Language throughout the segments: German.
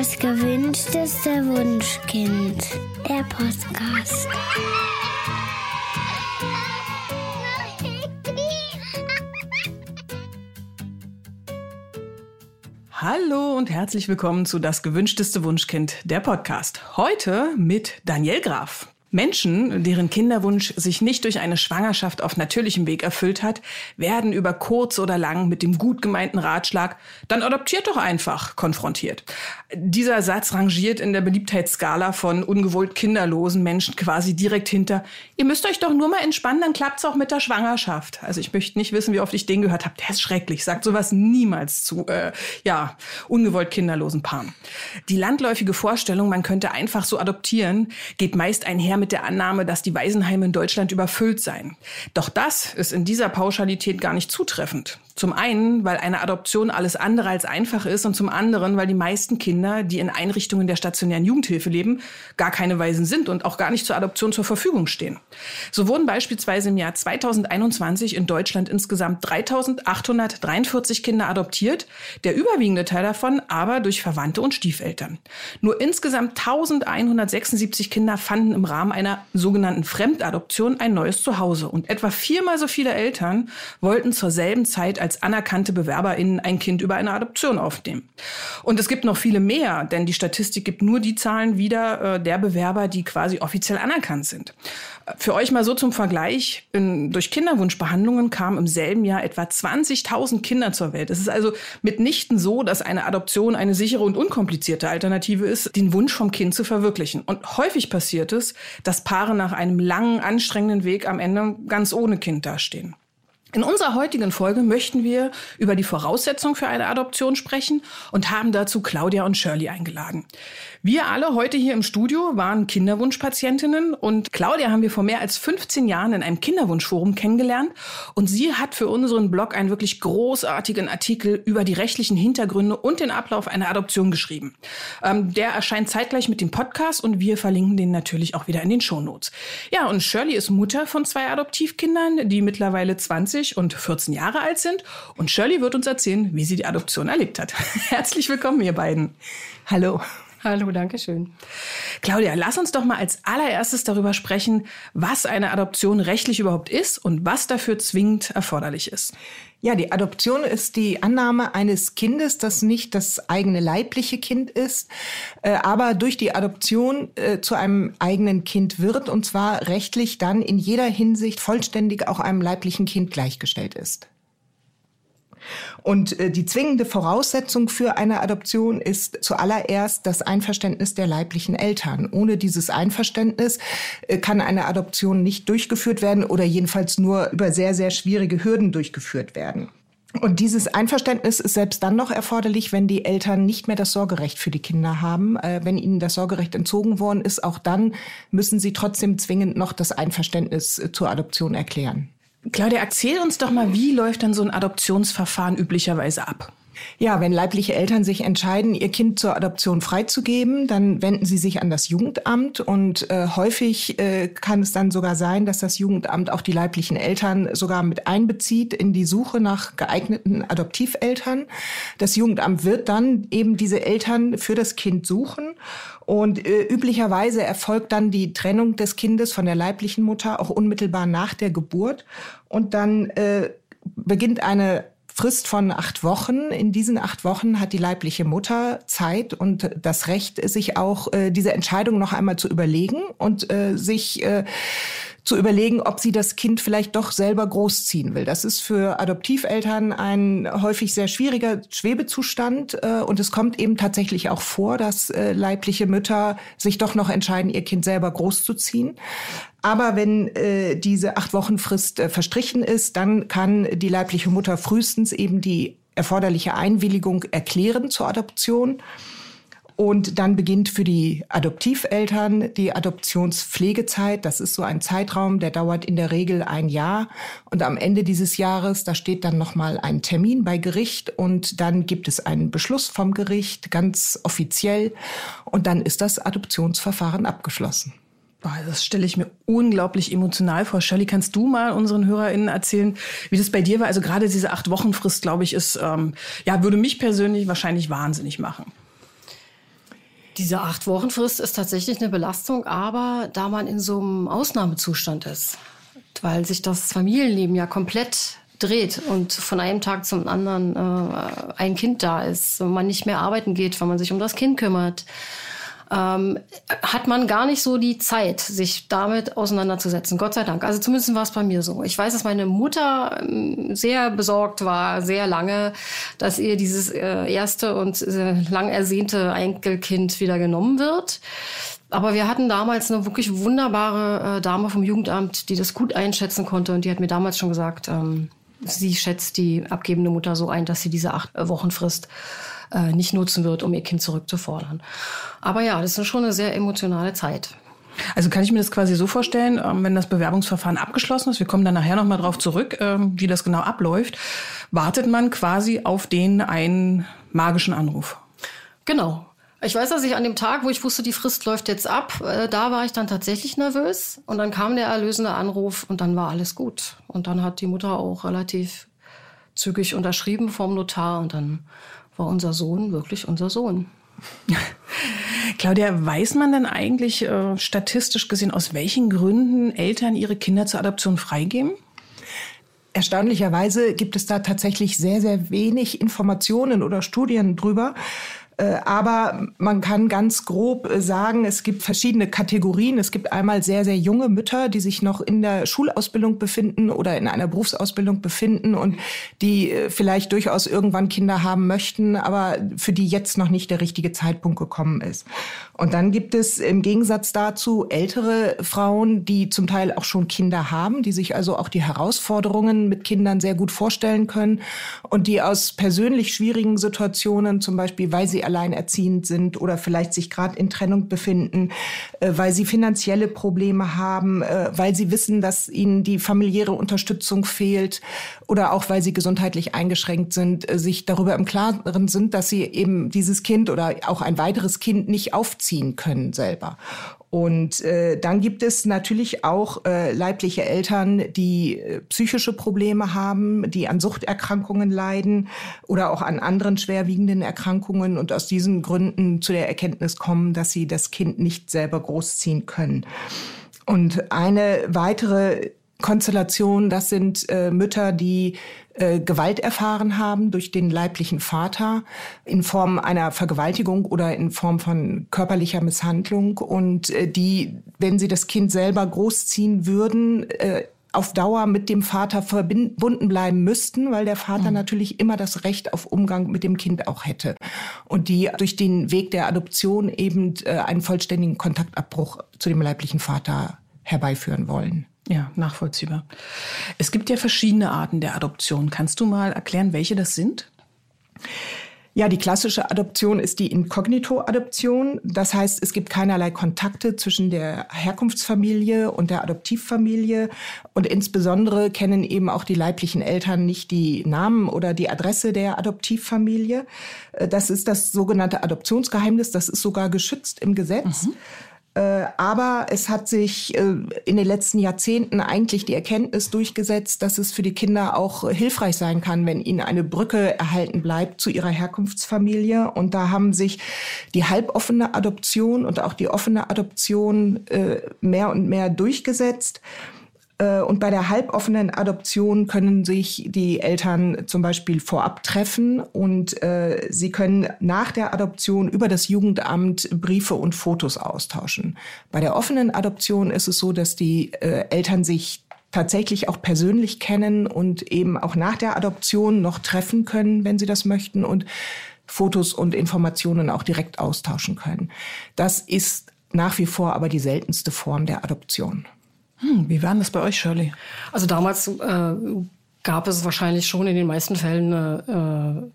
Das gewünschteste Wunschkind. Der Podcast. Hallo und herzlich willkommen zu Das gewünschteste Wunschkind, der Podcast. Heute mit Daniel Graf. Menschen, deren Kinderwunsch sich nicht durch eine Schwangerschaft auf natürlichem Weg erfüllt hat, werden über kurz oder lang mit dem gut gemeinten Ratschlag, dann adoptiert doch einfach, konfrontiert. Dieser Satz rangiert in der Beliebtheitsskala von ungewollt kinderlosen Menschen quasi direkt hinter, ihr müsst euch doch nur mal entspannen, dann klappt's auch mit der Schwangerschaft. Also ich möchte nicht wissen, wie oft ich den gehört habe. Der ist schrecklich, sagt sowas niemals zu, äh, ja, ungewollt kinderlosen Paaren. Die landläufige Vorstellung, man könnte einfach so adoptieren, geht meist einher mit der Annahme, dass die Waisenheime in Deutschland überfüllt seien. Doch das ist in dieser Pauschalität gar nicht zutreffend. Zum einen, weil eine Adoption alles andere als einfach ist und zum anderen, weil die meisten Kinder, die in Einrichtungen der stationären Jugendhilfe leben, gar keine Waisen sind und auch gar nicht zur Adoption zur Verfügung stehen. So wurden beispielsweise im Jahr 2021 in Deutschland insgesamt 3843 Kinder adoptiert, der überwiegende Teil davon aber durch Verwandte und Stiefeltern. Nur insgesamt 1176 Kinder fanden im Rahmen einer sogenannten Fremdadoption ein neues Zuhause und etwa viermal so viele Eltern wollten zur selben Zeit als als anerkannte BewerberInnen ein Kind über eine Adoption aufnehmen. Und es gibt noch viele mehr, denn die Statistik gibt nur die Zahlen wieder äh, der Bewerber, die quasi offiziell anerkannt sind. Für euch mal so zum Vergleich. In, durch Kinderwunschbehandlungen kamen im selben Jahr etwa 20.000 Kinder zur Welt. Es ist also mitnichten so, dass eine Adoption eine sichere und unkomplizierte Alternative ist, den Wunsch vom Kind zu verwirklichen. Und häufig passiert es, dass Paare nach einem langen, anstrengenden Weg am Ende ganz ohne Kind dastehen. In unserer heutigen Folge möchten wir über die Voraussetzungen für eine Adoption sprechen und haben dazu Claudia und Shirley eingeladen. Wir alle heute hier im Studio waren Kinderwunschpatientinnen und Claudia haben wir vor mehr als 15 Jahren in einem Kinderwunschforum kennengelernt und sie hat für unseren Blog einen wirklich großartigen Artikel über die rechtlichen Hintergründe und den Ablauf einer Adoption geschrieben. Ähm, der erscheint zeitgleich mit dem Podcast und wir verlinken den natürlich auch wieder in den Shownotes. Ja, und Shirley ist Mutter von zwei Adoptivkindern, die mittlerweile 20 und 14 Jahre alt sind und Shirley wird uns erzählen, wie sie die Adoption erlebt hat. Herzlich willkommen, ihr beiden. Hallo. Hallo, danke schön. Claudia, lass uns doch mal als allererstes darüber sprechen, was eine Adoption rechtlich überhaupt ist und was dafür zwingend erforderlich ist. Ja, die Adoption ist die Annahme eines Kindes, das nicht das eigene leibliche Kind ist, äh, aber durch die Adoption äh, zu einem eigenen Kind wird und zwar rechtlich dann in jeder Hinsicht vollständig auch einem leiblichen Kind gleichgestellt ist. Und äh, die zwingende Voraussetzung für eine Adoption ist zuallererst das Einverständnis der leiblichen Eltern. Ohne dieses Einverständnis äh, kann eine Adoption nicht durchgeführt werden oder jedenfalls nur über sehr, sehr schwierige Hürden durchgeführt werden. Und dieses Einverständnis ist selbst dann noch erforderlich, wenn die Eltern nicht mehr das Sorgerecht für die Kinder haben. Äh, wenn ihnen das Sorgerecht entzogen worden ist, auch dann müssen sie trotzdem zwingend noch das Einverständnis äh, zur Adoption erklären. Claudia, erzähl uns doch mal, wie läuft dann so ein Adoptionsverfahren üblicherweise ab? Ja, wenn leibliche Eltern sich entscheiden, ihr Kind zur Adoption freizugeben, dann wenden sie sich an das Jugendamt und äh, häufig äh, kann es dann sogar sein, dass das Jugendamt auch die leiblichen Eltern sogar mit einbezieht in die Suche nach geeigneten Adoptiveltern. Das Jugendamt wird dann eben diese Eltern für das Kind suchen und äh, üblicherweise erfolgt dann die Trennung des Kindes von der leiblichen Mutter auch unmittelbar nach der Geburt. Und dann äh, beginnt eine Frist von acht Wochen. In diesen acht Wochen hat die leibliche Mutter Zeit und das Recht, sich auch äh, diese Entscheidung noch einmal zu überlegen und äh, sich äh, zu überlegen, ob sie das Kind vielleicht doch selber großziehen will. Das ist für Adoptiveltern ein häufig sehr schwieriger Schwebezustand äh, und es kommt eben tatsächlich auch vor, dass äh, leibliche Mütter sich doch noch entscheiden, ihr Kind selber großzuziehen. Aber wenn äh, diese acht Wochen Frist äh, verstrichen ist, dann kann die leibliche Mutter frühestens eben die erforderliche Einwilligung erklären zur Adoption. Und dann beginnt für die Adoptiveltern die Adoptionspflegezeit. Das ist so ein Zeitraum, der dauert in der Regel ein Jahr. Und am Ende dieses Jahres, da steht dann nochmal ein Termin bei Gericht und dann gibt es einen Beschluss vom Gericht, ganz offiziell. Und dann ist das Adoptionsverfahren abgeschlossen. Das stelle ich mir unglaublich emotional vor. Shirley, kannst du mal unseren HörerInnen erzählen, wie das bei dir war? Also gerade diese acht Wochen Frist, glaube ich, ist, ähm, ja, würde mich persönlich wahrscheinlich wahnsinnig machen. Diese acht Wochen Frist ist tatsächlich eine Belastung, aber da man in so einem Ausnahmezustand ist, weil sich das Familienleben ja komplett dreht und von einem Tag zum anderen äh, ein Kind da ist man nicht mehr arbeiten geht, weil man sich um das Kind kümmert, ähm, hat man gar nicht so die Zeit, sich damit auseinanderzusetzen. Gott sei Dank. Also zumindest war es bei mir so. Ich weiß, dass meine Mutter ähm, sehr besorgt war, sehr lange, dass ihr dieses äh, erste und äh, lang ersehnte Enkelkind wieder genommen wird. Aber wir hatten damals eine wirklich wunderbare äh, Dame vom Jugendamt, die das gut einschätzen konnte. Und die hat mir damals schon gesagt, ähm, sie schätzt die abgebende Mutter so ein, dass sie diese acht Wochen Frist äh, nicht nutzen wird, um ihr Kind zurückzufordern. Aber ja, das ist schon eine sehr emotionale Zeit. Also kann ich mir das quasi so vorstellen, ähm, wenn das Bewerbungsverfahren abgeschlossen ist, wir kommen dann nachher nochmal drauf zurück, ähm, wie das genau abläuft, wartet man quasi auf den einen magischen Anruf. Genau. Ich weiß, dass ich an dem Tag, wo ich wusste, die Frist läuft jetzt ab, äh, da war ich dann tatsächlich nervös. Und dann kam der erlösende Anruf und dann war alles gut. Und dann hat die Mutter auch relativ zügig unterschrieben vom Notar und dann war unser Sohn wirklich unser Sohn. Claudia, weiß man denn eigentlich äh, statistisch gesehen, aus welchen Gründen Eltern ihre Kinder zur Adoption freigeben? Erstaunlicherweise gibt es da tatsächlich sehr, sehr wenig Informationen oder Studien drüber. Äh, aber man kann ganz grob äh, sagen, es gibt verschiedene Kategorien. Es gibt einmal sehr, sehr junge Mütter, die sich noch in der Schulausbildung befinden oder in einer Berufsausbildung befinden und die äh, vielleicht durchaus irgendwann Kinder haben möchten, aber für die jetzt noch nicht der richtige Zeitpunkt gekommen ist. Und dann gibt es im Gegensatz dazu ältere Frauen, die zum Teil auch schon Kinder haben, die sich also auch die Herausforderungen mit Kindern sehr gut vorstellen können und die aus persönlich schwierigen Situationen, zum Beispiel weil sie alleinerziehend sind oder vielleicht sich gerade in Trennung befinden, äh, weil sie finanzielle Probleme haben, äh, weil sie wissen, dass ihnen die familiäre Unterstützung fehlt oder auch weil sie gesundheitlich eingeschränkt sind, äh, sich darüber im Klaren sind, dass sie eben dieses Kind oder auch ein weiteres Kind nicht aufziehen können selber. Und äh, dann gibt es natürlich auch äh, leibliche Eltern, die äh, psychische Probleme haben, die an Suchterkrankungen leiden oder auch an anderen schwerwiegenden Erkrankungen und aus diesen Gründen zu der Erkenntnis kommen, dass sie das Kind nicht selber großziehen können. Und eine weitere Konstellation, das sind äh, Mütter, die äh, Gewalt erfahren haben durch den leiblichen Vater in Form einer Vergewaltigung oder in Form von körperlicher Misshandlung und äh, die, wenn sie das Kind selber großziehen würden, äh, auf Dauer mit dem Vater verbunden bleiben müssten, weil der Vater mhm. natürlich immer das Recht auf Umgang mit dem Kind auch hätte. Und die durch den Weg der Adoption eben äh, einen vollständigen Kontaktabbruch zu dem leiblichen Vater herbeiführen wollen. Ja, nachvollziehbar. Es gibt ja verschiedene Arten der Adoption. Kannst du mal erklären, welche das sind? Ja, die klassische Adoption ist die Inkognito-Adoption. Das heißt, es gibt keinerlei Kontakte zwischen der Herkunftsfamilie und der Adoptivfamilie. Und insbesondere kennen eben auch die leiblichen Eltern nicht die Namen oder die Adresse der Adoptivfamilie. Das ist das sogenannte Adoptionsgeheimnis. Das ist sogar geschützt im Gesetz. Mhm. Äh, aber es hat sich äh, in den letzten Jahrzehnten eigentlich die Erkenntnis durchgesetzt, dass es für die Kinder auch hilfreich sein kann, wenn ihnen eine Brücke erhalten bleibt zu ihrer Herkunftsfamilie. Und da haben sich die halboffene Adoption und auch die offene Adoption äh, mehr und mehr durchgesetzt. Äh, und bei der halboffenen Adoption können sich die Eltern zum Beispiel vorab treffen und äh, sie können nach der Adoption über das Jugendamt Briefe und Fotos austauschen. Bei der offenen Adoption ist es so, dass die äh, Eltern sich tatsächlich auch persönlich kennen und eben auch nach der Adoption noch treffen können, wenn sie das möchten und Fotos und Informationen auch direkt austauschen können. Das ist nach wie vor aber die seltenste Form der Adoption. Hm, wie war das bei euch, Shirley? Also damals äh, gab es wahrscheinlich schon in den meisten Fällen eine,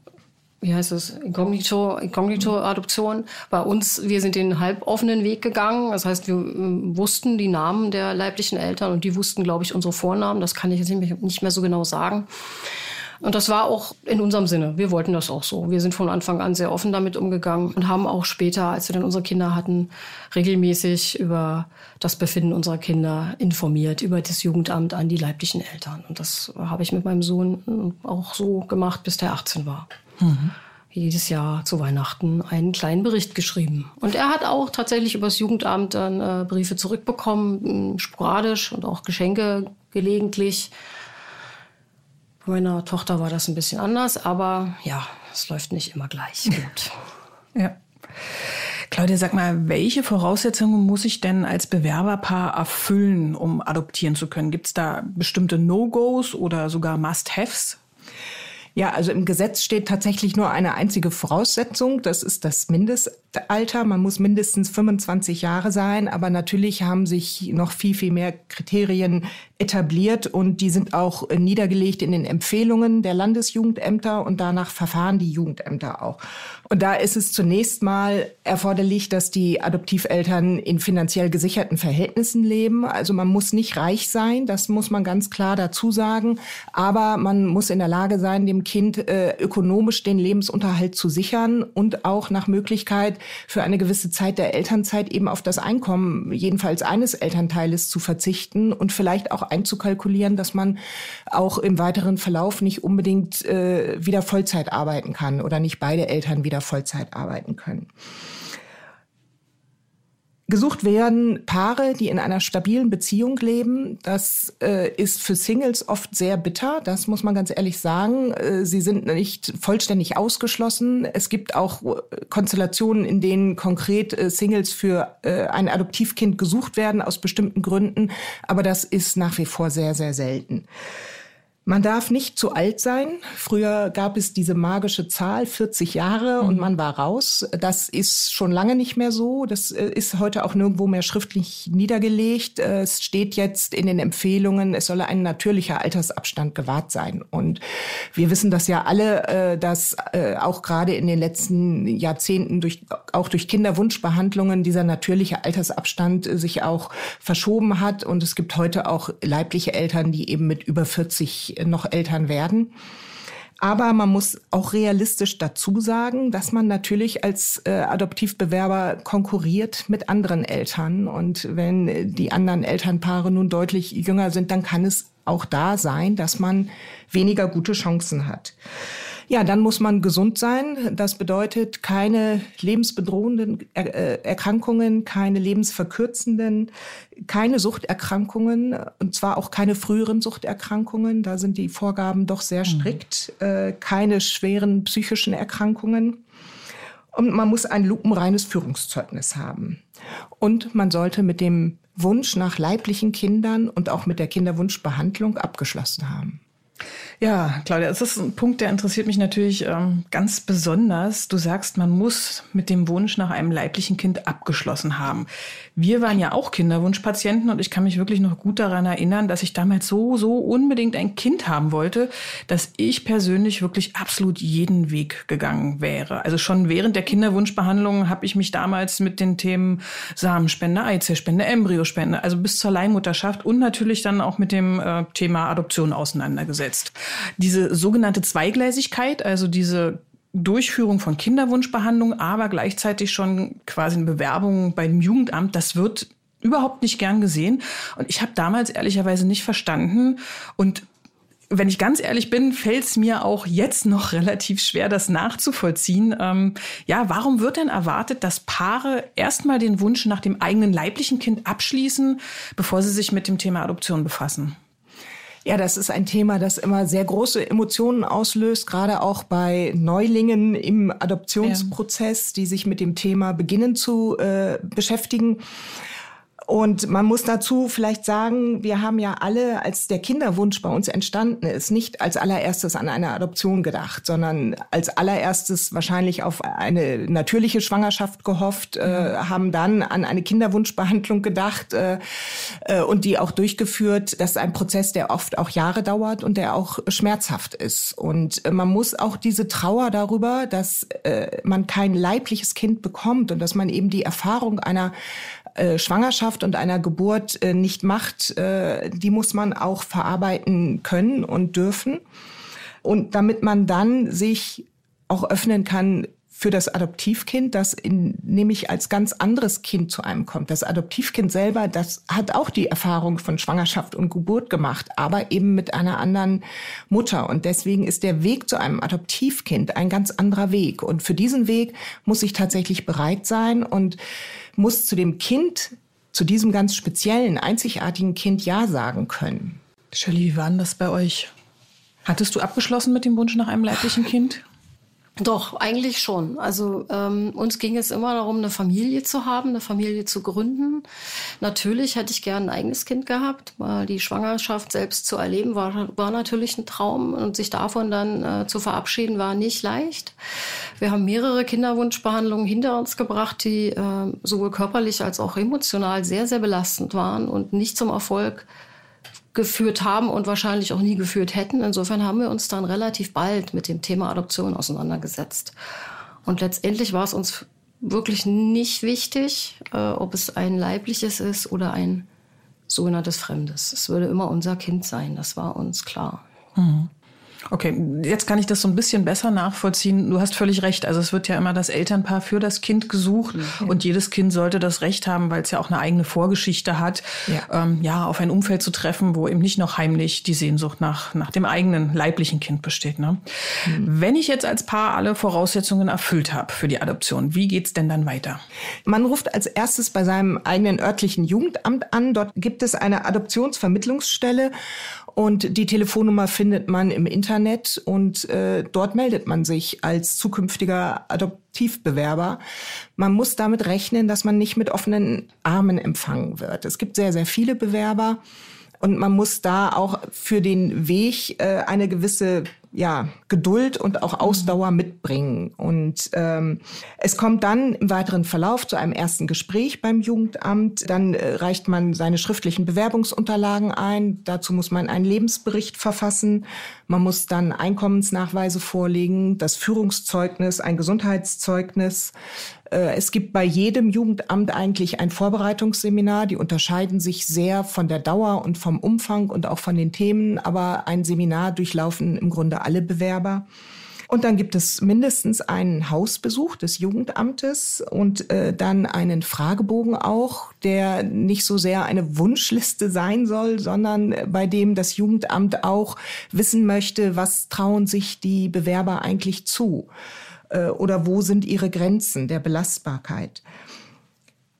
äh, wie heißt es, Inkognito, Inkognito-Adoption. Bei uns, wir sind den halboffenen Weg gegangen. Das heißt, wir äh, wussten die Namen der leiblichen Eltern und die wussten, glaube ich, unsere Vornamen. Das kann ich jetzt nicht mehr so genau sagen. Und das war auch in unserem Sinne. Wir wollten das auch so. Wir sind von Anfang an sehr offen damit umgegangen und haben auch später, als wir dann unsere Kinder hatten, regelmäßig über das Befinden unserer Kinder informiert, über das Jugendamt an die leiblichen Eltern. Und das habe ich mit meinem Sohn auch so gemacht, bis der 18 war. Mhm. jedes Jahr zu Weihnachten einen kleinen Bericht geschrieben. Und er hat auch tatsächlich übers Jugendamt dann äh, Briefe zurückbekommen, sporadisch und auch Geschenke gelegentlich. Bei meiner Tochter war das ein bisschen anders, aber ja, es läuft nicht immer gleich gut. ja. Claudia, sag mal, welche Voraussetzungen muss ich denn als Bewerberpaar erfüllen, um adoptieren zu können? Gibt es da bestimmte No-Gos oder sogar Must-Haves? Ja, also im Gesetz steht tatsächlich nur eine einzige Voraussetzung. Das ist das Mindestalter. Man muss mindestens 25 Jahre sein. Aber natürlich haben sich noch viel, viel mehr Kriterien etabliert und die sind auch niedergelegt in den Empfehlungen der Landesjugendämter und danach verfahren die Jugendämter auch. Und da ist es zunächst mal erforderlich, dass die Adoptiveltern in finanziell gesicherten Verhältnissen leben. Also man muss nicht reich sein, das muss man ganz klar dazu sagen. Aber man muss in der Lage sein, dem Kind äh, ökonomisch den Lebensunterhalt zu sichern und auch nach Möglichkeit für eine gewisse Zeit der Elternzeit eben auf das Einkommen jedenfalls eines Elternteiles zu verzichten und vielleicht auch einzukalkulieren, dass man auch im weiteren Verlauf nicht unbedingt äh, wieder Vollzeit arbeiten kann oder nicht beide Eltern wieder Vollzeit arbeiten können. Gesucht werden Paare, die in einer stabilen Beziehung leben. Das äh, ist für Singles oft sehr bitter, das muss man ganz ehrlich sagen. Äh, sie sind nicht vollständig ausgeschlossen. Es gibt auch äh, Konstellationen, in denen konkret äh, Singles für äh, ein Adoptivkind gesucht werden aus bestimmten Gründen, aber das ist nach wie vor sehr, sehr selten. Man darf nicht zu alt sein. Früher gab es diese magische Zahl 40 Jahre mhm. und man war raus. Das ist schon lange nicht mehr so. Das äh, ist heute auch nirgendwo mehr schriftlich niedergelegt. Äh, es steht jetzt in den Empfehlungen, es solle ein natürlicher Altersabstand gewahrt sein. Und wir wissen das ja alle, äh, dass auch gerade in den letzten Jahrzehnten durch, auch durch Kinderwunschbehandlungen dieser natürliche Altersabstand sich auch verschoben hat. Und es gibt heute auch leibliche Eltern, die eben mit über 40 noch Eltern werden. Aber man muss auch realistisch dazu sagen, dass man natürlich als äh, Adoptivbewerber konkurriert mit anderen Eltern. Und wenn die anderen Elternpaare nun deutlich jünger sind, dann kann es auch da sein, dass man weniger gute Chancen hat. Ja, dann muss man gesund sein. Das bedeutet keine lebensbedrohenden äh, Erkrankungen, keine lebensverkürzenden, keine Suchterkrankungen und zwar auch keine früheren Suchterkrankungen. Da sind die Vorgaben doch sehr mhm. strikt. Mhm. Keine schweren psychischen Erkrankungen. Und man muss ein lupenreines Führungszeugnis haben. Und man sollte mit dem Wunsch nach leiblichen Kindern und auch mit der Kinderwunschbehandlung abgeschlossen haben. Ja, Claudia, das ist ein Punkt, der interessiert mich natürlich ähm, ganz besonders. Du sagst, man muss mit dem Wunsch nach einem leiblichen Kind abgeschlossen haben. Wir waren ja auch Kinderwunschpatienten und ich kann mich wirklich noch gut daran erinnern, dass ich damals so, so unbedingt ein Kind haben wollte, dass ich persönlich wirklich absolut jeden Weg gegangen wäre. Also schon während der Kinderwunschbehandlung habe ich mich damals mit den Themen Samenspende, Eizellspende, Embryospende, also bis zur Leihmutterschaft und natürlich dann auch mit dem äh, Thema Adoption auseinandergesetzt. Diese sogenannte Zweigleisigkeit, also diese Durchführung von Kinderwunschbehandlung, aber gleichzeitig schon quasi eine Bewerbung beim Jugendamt, das wird überhaupt nicht gern gesehen. Und ich habe damals ehrlicherweise nicht verstanden und wenn ich ganz ehrlich bin, fällt es mir auch jetzt noch relativ schwer, das nachzuvollziehen. Ähm, ja, warum wird denn erwartet, dass Paare erstmal den Wunsch nach dem eigenen leiblichen Kind abschließen, bevor sie sich mit dem Thema Adoption befassen? Ja, das ist ein Thema, das immer sehr große Emotionen auslöst, gerade auch bei Neulingen im Adoptionsprozess, ja. die sich mit dem Thema beginnen zu äh, beschäftigen. Und man muss dazu vielleicht sagen, wir haben ja alle, als der Kinderwunsch bei uns entstanden ist, nicht als allererstes an eine Adoption gedacht, sondern als allererstes wahrscheinlich auf eine natürliche Schwangerschaft gehofft, äh, haben dann an eine Kinderwunschbehandlung gedacht äh, äh, und die auch durchgeführt. Das ist ein Prozess, der oft auch Jahre dauert und der auch schmerzhaft ist. Und äh, man muss auch diese Trauer darüber, dass äh, man kein leibliches Kind bekommt und dass man eben die Erfahrung einer äh, Schwangerschaft und einer Geburt äh, nicht macht, äh, die muss man auch verarbeiten können und dürfen. Und damit man dann sich auch öffnen kann für das Adoptivkind, das in, nämlich als ganz anderes Kind zu einem kommt. Das Adoptivkind selber, das hat auch die Erfahrung von Schwangerschaft und Geburt gemacht, aber eben mit einer anderen Mutter. Und deswegen ist der Weg zu einem Adoptivkind ein ganz anderer Weg. Und für diesen Weg muss ich tatsächlich bereit sein und muss zu dem Kind, zu diesem ganz speziellen, einzigartigen Kind Ja sagen können. Shirley, wie war denn das bei euch? Hattest du abgeschlossen mit dem Wunsch nach einem leiblichen Kind? Doch, eigentlich schon. Also ähm, uns ging es immer darum, eine Familie zu haben, eine Familie zu gründen. Natürlich hätte ich gern ein eigenes Kind gehabt, weil die Schwangerschaft selbst zu erleben war, war natürlich ein Traum und sich davon dann äh, zu verabschieden war nicht leicht. Wir haben mehrere Kinderwunschbehandlungen hinter uns gebracht, die äh, sowohl körperlich als auch emotional sehr, sehr belastend waren und nicht zum Erfolg geführt haben und wahrscheinlich auch nie geführt hätten. Insofern haben wir uns dann relativ bald mit dem Thema Adoption auseinandergesetzt. Und letztendlich war es uns wirklich nicht wichtig, äh, ob es ein leibliches ist oder ein sogenanntes Fremdes. Es würde immer unser Kind sein, das war uns klar. Mhm. Okay, jetzt kann ich das so ein bisschen besser nachvollziehen. Du hast völlig recht. Also es wird ja immer das Elternpaar für das Kind gesucht mhm. und jedes Kind sollte das Recht haben, weil es ja auch eine eigene Vorgeschichte hat, ja. Ähm, ja, auf ein Umfeld zu treffen, wo eben nicht noch heimlich die Sehnsucht nach, nach dem eigenen leiblichen Kind besteht. Ne? Mhm. Wenn ich jetzt als Paar alle Voraussetzungen erfüllt habe für die Adoption, wie geht's denn dann weiter? Man ruft als erstes bei seinem eigenen örtlichen Jugendamt an. Dort gibt es eine Adoptionsvermittlungsstelle und die Telefonnummer findet man im Internet und äh, dort meldet man sich als zukünftiger Adoptivbewerber. Man muss damit rechnen, dass man nicht mit offenen Armen empfangen wird. Es gibt sehr, sehr viele Bewerber. Und man muss da auch für den Weg äh, eine gewisse ja, Geduld und auch Ausdauer mitbringen. Und ähm, es kommt dann im weiteren Verlauf zu einem ersten Gespräch beim Jugendamt. Dann äh, reicht man seine schriftlichen Bewerbungsunterlagen ein. Dazu muss man einen Lebensbericht verfassen. Man muss dann Einkommensnachweise vorlegen, das Führungszeugnis, ein Gesundheitszeugnis. Äh, es gibt bei jedem Jugendamt eigentlich ein Vorbereitungsseminar. Die unterscheiden sich sehr von der Dauer und vom Umfang und auch von den Themen. Aber ein Seminar durchlaufen im Grunde alle Bewerber. Und dann gibt es mindestens einen Hausbesuch des Jugendamtes und äh, dann einen Fragebogen auch, der nicht so sehr eine Wunschliste sein soll, sondern bei dem das Jugendamt auch wissen möchte, was trauen sich die Bewerber eigentlich zu oder wo sind ihre Grenzen der Belastbarkeit.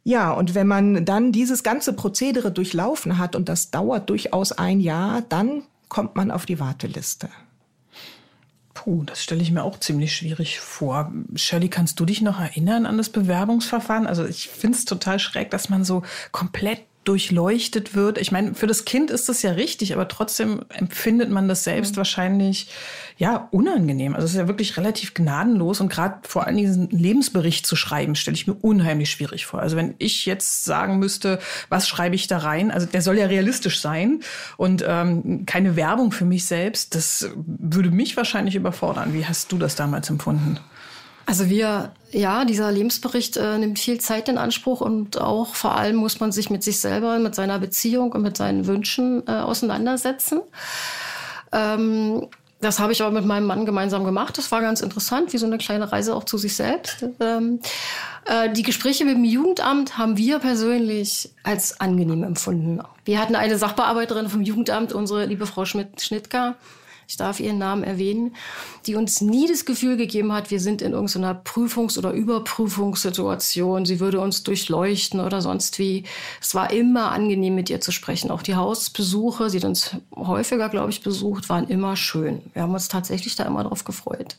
Ja, und wenn man dann dieses ganze Prozedere durchlaufen hat, und das dauert durchaus ein Jahr, dann kommt man auf die Warteliste. Puh, das stelle ich mir auch ziemlich schwierig vor. Shirley, kannst du dich noch erinnern an das Bewerbungsverfahren? Also ich finde es total schräg, dass man so komplett durchleuchtet wird. Ich meine, für das Kind ist das ja richtig, aber trotzdem empfindet man das selbst mhm. wahrscheinlich ja unangenehm. Also es ist ja wirklich relativ gnadenlos und gerade vor allem diesen Lebensbericht zu schreiben, stelle ich mir unheimlich schwierig vor. Also wenn ich jetzt sagen müsste, was schreibe ich da rein? Also der soll ja realistisch sein und ähm, keine Werbung für mich selbst. Das würde mich wahrscheinlich überfordern. Wie hast du das damals empfunden? Also wir, ja, dieser Lebensbericht äh, nimmt viel Zeit in Anspruch und auch vor allem muss man sich mit sich selber, mit seiner Beziehung und mit seinen Wünschen äh, auseinandersetzen. Ähm, das habe ich aber mit meinem Mann gemeinsam gemacht. Das war ganz interessant, wie so eine kleine Reise auch zu sich selbst. Ähm, äh, die Gespräche mit dem Jugendamt haben wir persönlich als angenehm empfunden. Wir hatten eine Sachbearbeiterin vom Jugendamt, unsere liebe Frau Schmidt-Schnittger, ich darf ihren Namen erwähnen, die uns nie das Gefühl gegeben hat, wir sind in irgendeiner Prüfungs- oder Überprüfungssituation, sie würde uns durchleuchten oder sonst wie. Es war immer angenehm, mit ihr zu sprechen. Auch die Hausbesuche, sie hat uns häufiger, glaube ich, besucht, waren immer schön. Wir haben uns tatsächlich da immer drauf gefreut.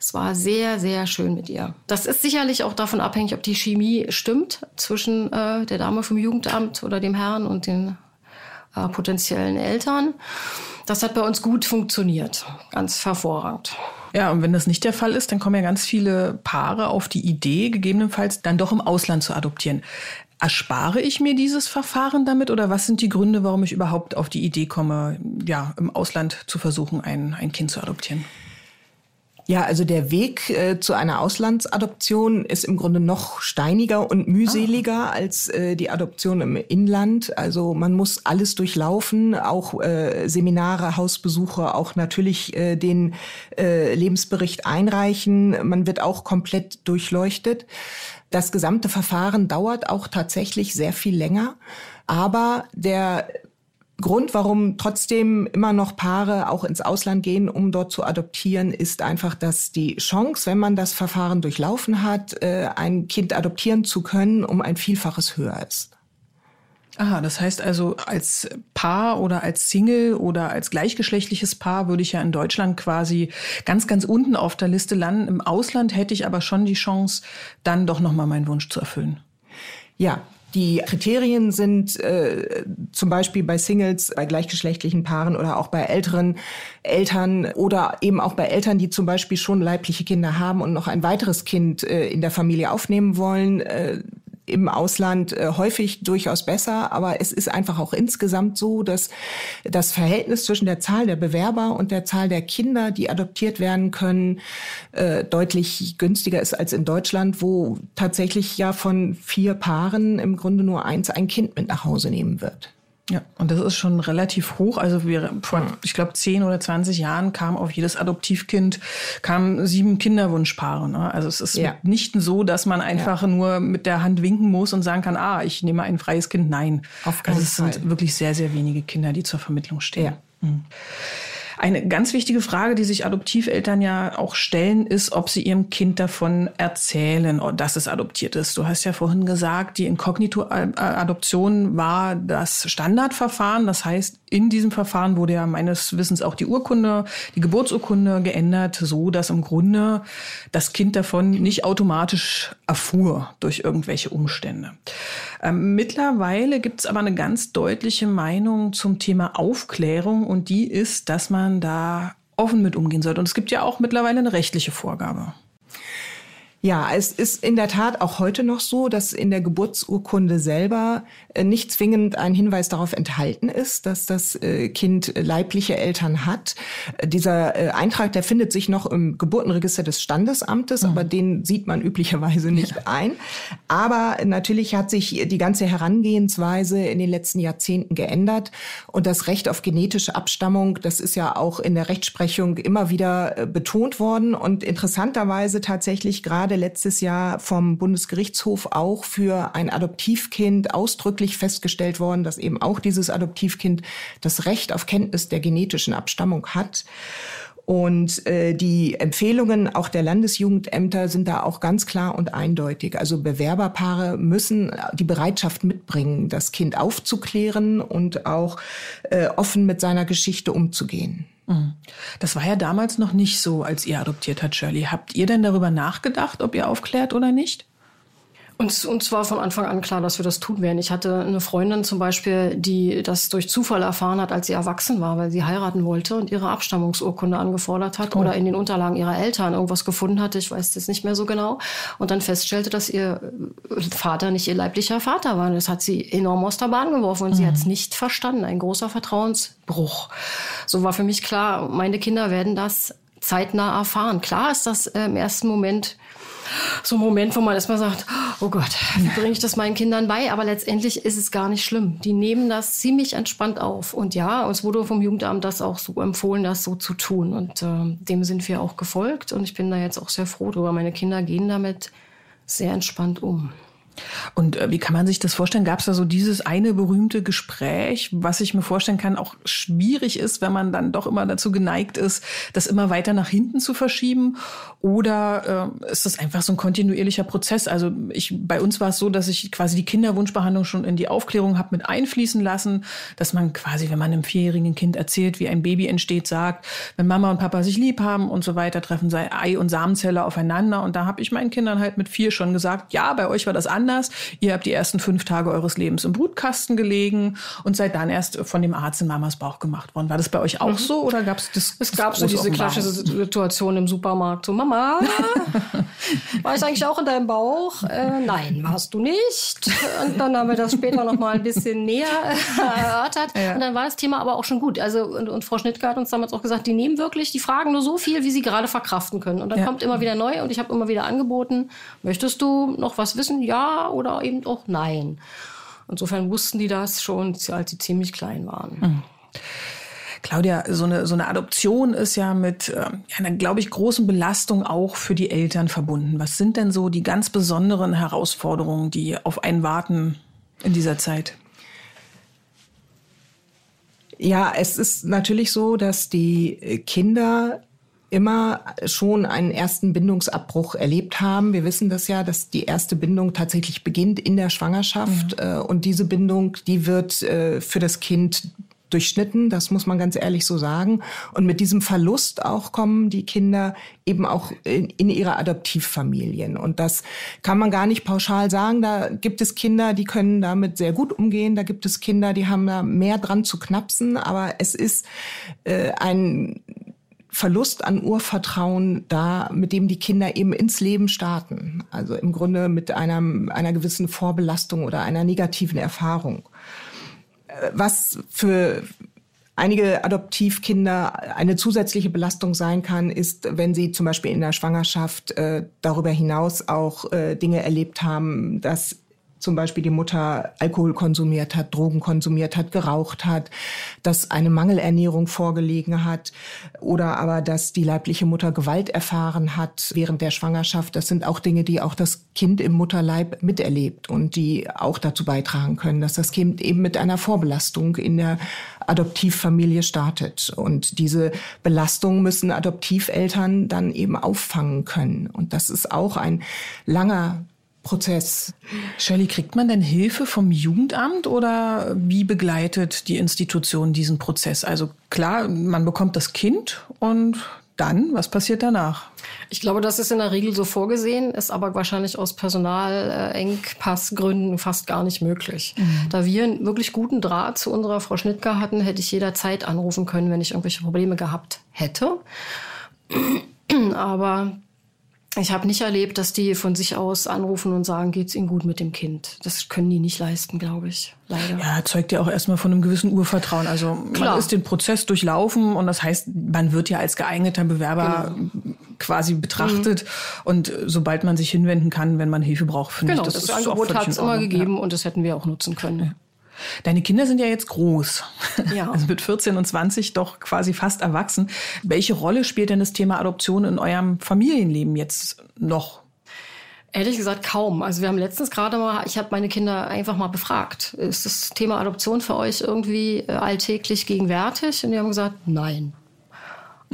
Es war sehr, sehr schön mit ihr. Das ist sicherlich auch davon abhängig, ob die Chemie stimmt zwischen äh, der Dame vom Jugendamt oder dem Herrn und den äh, potenziellen Eltern. Das hat bei uns gut funktioniert, ganz hervorragend. Ja, und wenn das nicht der Fall ist, dann kommen ja ganz viele Paare auf die Idee, gegebenenfalls dann doch im Ausland zu adoptieren. Erspare ich mir dieses Verfahren damit oder was sind die Gründe, warum ich überhaupt auf die Idee komme, ja, im Ausland zu versuchen, ein, ein Kind zu adoptieren? Ja, also der Weg äh, zu einer Auslandsadoption ist im Grunde noch steiniger und mühseliger ah. als äh, die Adoption im Inland. Also man muss alles durchlaufen, auch äh, Seminare, Hausbesuche, auch natürlich äh, den äh, Lebensbericht einreichen. Man wird auch komplett durchleuchtet. Das gesamte Verfahren dauert auch tatsächlich sehr viel länger. Aber der Grund, warum trotzdem immer noch Paare auch ins Ausland gehen, um dort zu adoptieren, ist einfach, dass die Chance, wenn man das Verfahren durchlaufen hat, äh, ein Kind adoptieren zu können, um ein Vielfaches höher ist. Aha, das heißt also, als Paar oder als Single oder als gleichgeschlechtliches Paar würde ich ja in Deutschland quasi ganz, ganz unten auf der Liste landen. Im Ausland hätte ich aber schon die Chance, dann doch nochmal meinen Wunsch zu erfüllen. Ja, die Kriterien sind äh, zum Beispiel bei Singles, bei gleichgeschlechtlichen Paaren oder auch bei älteren Eltern oder eben auch bei Eltern, die zum Beispiel schon leibliche Kinder haben und noch ein weiteres Kind äh, in der Familie aufnehmen wollen. Äh, im Ausland äh, häufig durchaus besser, aber es ist einfach auch insgesamt so, dass das Verhältnis zwischen der Zahl der Bewerber und der Zahl der Kinder, die adoptiert werden können, äh, deutlich günstiger ist als in Deutschland, wo tatsächlich ja von vier Paaren im Grunde nur eins ein Kind mit nach Hause nehmen wird. Ja, und das ist schon relativ hoch. Also wir, vor, ich glaube, zehn oder zwanzig Jahren kam auf jedes Adoptivkind kamen sieben Kinderwunschpaare. Ne? Also es ist ja. nicht so, dass man einfach ja. nur mit der Hand winken muss und sagen kann, ah, ich nehme ein freies Kind. Nein. Auf keinen also es Fall. sind wirklich sehr, sehr wenige Kinder, die zur Vermittlung stehen. Ja. Mhm. Eine ganz wichtige Frage, die sich Adoptiveltern ja auch stellen, ist, ob sie ihrem Kind davon erzählen, dass es adoptiert ist. Du hast ja vorhin gesagt, die Inkognito-Adoption war das Standardverfahren. Das heißt, in diesem Verfahren wurde ja meines Wissens auch die Urkunde, die Geburtsurkunde geändert, so dass im Grunde das Kind davon nicht automatisch erfuhr durch irgendwelche Umstände. Ähm, mittlerweile gibt es aber eine ganz deutliche Meinung zum Thema Aufklärung und die ist, dass man da offen mit umgehen sollte. Und es gibt ja auch mittlerweile eine rechtliche Vorgabe. Ja, es ist in der Tat auch heute noch so, dass in der Geburtsurkunde selber äh, nicht zwingend ein Hinweis darauf enthalten ist, dass das äh, Kind leibliche Eltern hat. Äh, dieser Eintrag, der findet sich noch im Geburtenregister des Standesamtes, mhm. aber den sieht man üblicherweise nicht ja. ein. Aber natürlich hat sich die ganze Herangehensweise in den letzten Jahrzehnten geändert und das Recht auf genetische Abstammung, das ist ja auch in der Rechtsprechung immer wieder betont worden und interessanterweise tatsächlich gerade gerade letztes Jahr vom Bundesgerichtshof auch für ein Adoptivkind ausdrücklich festgestellt worden, dass eben auch dieses Adoptivkind das Recht auf Kenntnis der genetischen Abstammung hat. Und äh, die Empfehlungen auch der Landesjugendämter sind da auch ganz klar und eindeutig. Also Bewerberpaare müssen die Bereitschaft mitbringen, das Kind aufzuklären und auch äh, offen mit seiner Geschichte umzugehen. Mhm. Das war ja damals noch nicht so, als ihr adoptiert hat, Shirley. Habt ihr denn darüber nachgedacht, ob ihr aufklärt oder nicht? Uns, uns war von Anfang an klar, dass wir das tun werden. Ich hatte eine Freundin zum Beispiel, die das durch Zufall erfahren hat, als sie erwachsen war, weil sie heiraten wollte und ihre Abstammungsurkunde angefordert hat oh. oder in den Unterlagen ihrer Eltern irgendwas gefunden hatte. Ich weiß das nicht mehr so genau. Und dann feststellte, dass ihr Vater nicht ihr leiblicher Vater war. Das hat sie enorm aus der Bahn geworfen und mhm. sie hat es nicht verstanden. Ein großer Vertrauensbruch. So war für mich klar, meine Kinder werden das zeitnah erfahren. Klar ist das äh, im ersten Moment so ein Moment, wo man erstmal sagt, oh Gott, wie bringe ich das meinen Kindern bei? Aber letztendlich ist es gar nicht schlimm. Die nehmen das ziemlich entspannt auf. Und ja, uns wurde vom Jugendamt das auch so empfohlen, das so zu tun. Und äh, dem sind wir auch gefolgt. Und ich bin da jetzt auch sehr froh drüber. Meine Kinder gehen damit sehr entspannt um. Und äh, wie kann man sich das vorstellen? Gab es da so dieses eine berühmte Gespräch, was ich mir vorstellen kann, auch schwierig ist, wenn man dann doch immer dazu geneigt ist, das immer weiter nach hinten zu verschieben? Oder äh, ist das einfach so ein kontinuierlicher Prozess? Also ich, bei uns war es so, dass ich quasi die Kinderwunschbehandlung schon in die Aufklärung habe mit einfließen lassen, dass man quasi, wenn man einem vierjährigen Kind erzählt, wie ein Baby entsteht, sagt, wenn Mama und Papa sich lieb haben und so weiter, treffen sei Ei und Samenzelle aufeinander. Und da habe ich meinen Kindern halt mit vier schon gesagt, ja, bei euch war das anders anders. Ihr habt die ersten fünf Tage eures Lebens im Brutkasten gelegen und seid dann erst von dem Arzt in Mamas Bauch gemacht worden. War das bei euch auch mhm. so oder gab es das? Es gab so diese klassische Situation im Supermarkt. So, Mama, war ich eigentlich auch in deinem Bauch? Äh, nein, warst du nicht. Und dann haben wir das später noch mal ein bisschen näher erörtert. Ja. Und dann war das Thema aber auch schon gut. Also, und, und Frau Schnittke hat uns damals auch gesagt, die nehmen wirklich, die fragen nur so viel, wie sie gerade verkraften können. Und dann ja. kommt immer wieder neu und ich habe immer wieder angeboten, möchtest du noch was wissen? Ja oder eben auch nein. Insofern wussten die das schon, als sie ziemlich klein waren. Mhm. Claudia, so eine, so eine Adoption ist ja mit äh, einer, glaube ich, großen Belastung auch für die Eltern verbunden. Was sind denn so die ganz besonderen Herausforderungen, die auf einen warten in dieser Zeit? Ja, es ist natürlich so, dass die Kinder immer schon einen ersten Bindungsabbruch erlebt haben. Wir wissen das ja, dass die erste Bindung tatsächlich beginnt in der Schwangerschaft. Mhm. Und diese Bindung, die wird äh, für das Kind durchschnitten, das muss man ganz ehrlich so sagen. Und mit diesem Verlust auch kommen die Kinder eben auch in, in, ihre Adoptivfamilien. Und das kann man gar nicht pauschal sagen. Da gibt es Kinder, die können damit sehr gut umgehen. Da gibt es Kinder, die haben da mehr dran zu knapsen. Aber es ist äh, ein Verlust an Urvertrauen da, mit dem die Kinder eben ins Leben starten. Also im Grunde mit einem, einer gewissen Vorbelastung oder einer negativen Erfahrung was für einige Adoptivkinder eine zusätzliche Belastung sein kann, ist, wenn sie zum Beispiel in der Schwangerschaft äh, darüber hinaus auch äh, Dinge erlebt haben, dass zum Beispiel die Mutter Alkohol konsumiert hat, Drogen konsumiert hat, geraucht hat, dass eine Mangelernährung vorgelegen hat oder aber, dass die leibliche Mutter Gewalt erfahren hat während der Schwangerschaft. Das sind auch Dinge, die auch das Kind im Mutterleib miterlebt und die auch dazu beitragen können, dass das Kind eben mit einer Vorbelastung in der Adoptivfamilie startet. Und diese Belastung müssen Adoptiveltern dann eben auffangen können. Und das ist auch ein langer Prozess. Shirley, kriegt man denn Hilfe vom Jugendamt oder wie begleitet die Institution diesen Prozess? Also klar, man bekommt das Kind und dann, was passiert danach? Ich glaube, das ist in der Regel so vorgesehen, ist aber wahrscheinlich aus Personalengpassgründen fast gar nicht möglich. Mhm. Da wir einen wirklich guten Draht zu unserer Frau Schnittger hatten, hätte ich jederzeit anrufen können, wenn ich irgendwelche Probleme gehabt hätte. Aber ich habe nicht erlebt, dass die von sich aus anrufen und sagen, geht's ihnen gut mit dem Kind. Das können die nicht leisten, glaube ich. Leider. Ja, zeugt ja auch erstmal von einem gewissen Urvertrauen. Also Klar. man ist den Prozess durchlaufen und das heißt, man wird ja als geeigneter Bewerber genau. quasi betrachtet. Mhm. Und sobald man sich hinwenden kann, wenn man Hilfe braucht, finde genau, ich, das, das ist Angebot hat es immer gegeben ja. und das hätten wir auch nutzen können. Deine Kinder sind ja jetzt groß. Ja. Also mit 14 und 20 doch quasi fast erwachsen. Welche Rolle spielt denn das Thema Adoption in eurem Familienleben jetzt noch? Ehrlich gesagt kaum. Also wir haben letztens gerade mal, ich habe meine Kinder einfach mal befragt, ist das Thema Adoption für euch irgendwie äh, alltäglich gegenwärtig? Und die haben gesagt, nein.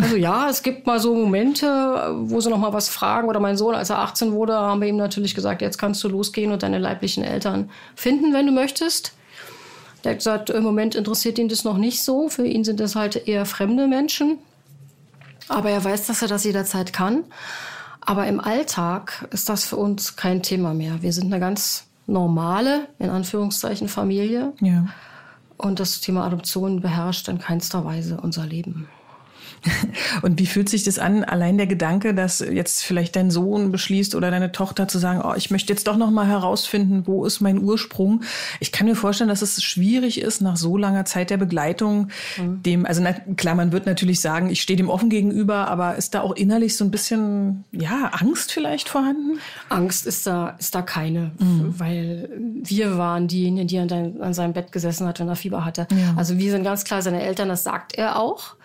Also ja, es gibt mal so Momente, wo sie noch mal was fragen. Oder mein Sohn, als er 18 wurde, haben wir ihm natürlich gesagt, jetzt kannst du losgehen und deine leiblichen Eltern finden, wenn du möchtest. Der hat gesagt, im Moment interessiert ihn das noch nicht so. Für ihn sind das halt eher fremde Menschen. Aber er weiß, dass er das jederzeit kann. Aber im Alltag ist das für uns kein Thema mehr. Wir sind eine ganz normale, in Anführungszeichen, Familie. Ja. Und das Thema Adoption beherrscht in keinster Weise unser Leben. Und wie fühlt sich das an, allein der Gedanke, dass jetzt vielleicht dein Sohn beschließt oder deine Tochter zu sagen, oh, ich möchte jetzt doch noch mal herausfinden, wo ist mein Ursprung? Ich kann mir vorstellen, dass es schwierig ist, nach so langer Zeit der Begleitung, mhm. dem, also na, klar, man wird natürlich sagen, ich stehe dem offen gegenüber, aber ist da auch innerlich so ein bisschen, ja, Angst vielleicht vorhanden? Angst ist da, ist da keine, mhm. weil wir waren diejenigen, die an, dein, an, seinem Bett gesessen hat, wenn er Fieber hatte. Ja. Also wir sind ganz klar seine Eltern, das sagt er auch.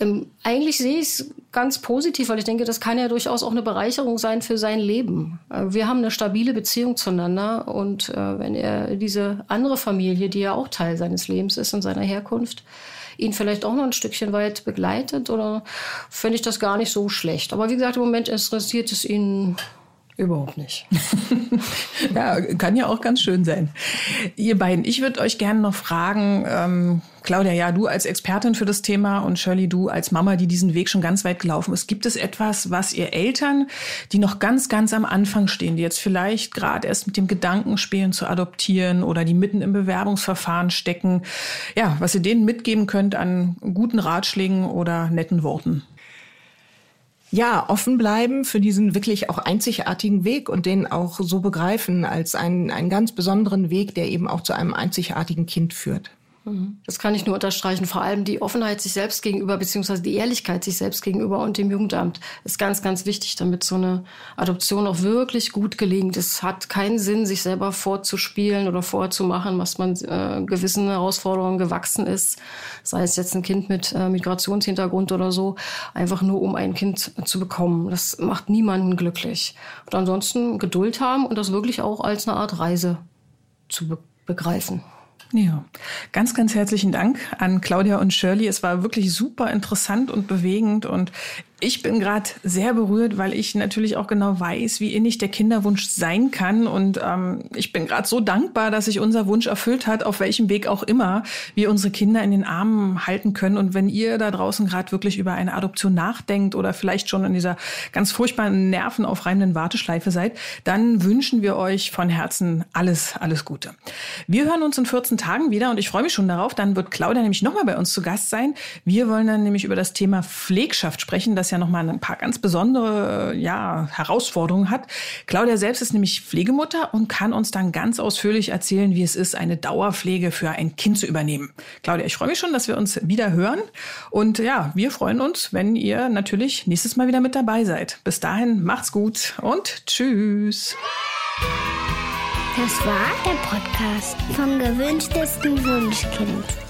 Ähm, eigentlich sehe ich es ganz positiv, weil ich denke, das kann ja durchaus auch eine Bereicherung sein für sein Leben. Äh, wir haben eine stabile Beziehung zueinander und äh, wenn er diese andere Familie, die ja auch Teil seines Lebens ist und seiner Herkunft, ihn vielleicht auch noch ein Stückchen weit begleitet oder fände ich das gar nicht so schlecht. Aber wie gesagt, im Moment interessiert es ihn Überhaupt nicht. ja, kann ja auch ganz schön sein. Ihr beiden, ich würde euch gerne noch fragen, ähm, Claudia, ja, du als Expertin für das Thema und Shirley, du als Mama, die diesen Weg schon ganz weit gelaufen ist. Gibt es etwas, was ihr Eltern, die noch ganz, ganz am Anfang stehen, die jetzt vielleicht gerade erst mit dem Gedanken spielen zu adoptieren oder die mitten im Bewerbungsverfahren stecken, ja, was ihr denen mitgeben könnt an guten Ratschlägen oder netten Worten? Ja, offen bleiben für diesen wirklich auch einzigartigen Weg und den auch so begreifen als einen, einen ganz besonderen Weg, der eben auch zu einem einzigartigen Kind führt. Das kann ich nur unterstreichen. Vor allem die Offenheit sich selbst gegenüber, beziehungsweise die Ehrlichkeit sich selbst gegenüber und dem Jugendamt ist ganz, ganz wichtig, damit so eine Adoption auch wirklich gut gelingt. Es hat keinen Sinn, sich selber vorzuspielen oder vorzumachen, was man äh, gewissen Herausforderungen gewachsen ist. Sei es jetzt ein Kind mit äh, Migrationshintergrund oder so, einfach nur um ein Kind zu bekommen. Das macht niemanden glücklich. Und ansonsten Geduld haben und das wirklich auch als eine Art Reise zu be begreifen. Ja, ganz, ganz herzlichen Dank an Claudia und Shirley. Es war wirklich super interessant und bewegend und ich bin gerade sehr berührt, weil ich natürlich auch genau weiß, wie innig der Kinderwunsch sein kann. Und ähm, ich bin gerade so dankbar, dass sich unser Wunsch erfüllt hat, auf welchem Weg auch immer wir unsere Kinder in den Armen halten können. Und wenn ihr da draußen gerade wirklich über eine Adoption nachdenkt oder vielleicht schon in dieser ganz furchtbaren, nervenaufreibenden Warteschleife seid, dann wünschen wir euch von Herzen alles, alles Gute. Wir hören uns in 14 Tagen wieder und ich freue mich schon darauf. Dann wird Claudia nämlich nochmal bei uns zu Gast sein. Wir wollen dann nämlich über das Thema Pflegschaft sprechen. Ja nochmal ein paar ganz besondere ja, Herausforderungen hat. Claudia selbst ist nämlich Pflegemutter und kann uns dann ganz ausführlich erzählen, wie es ist, eine Dauerpflege für ein Kind zu übernehmen. Claudia, ich freue mich schon, dass wir uns wieder hören. Und ja, wir freuen uns, wenn ihr natürlich nächstes Mal wieder mit dabei seid. Bis dahin, macht's gut und tschüss. Das war der Podcast vom gewünschtesten Wunschkind.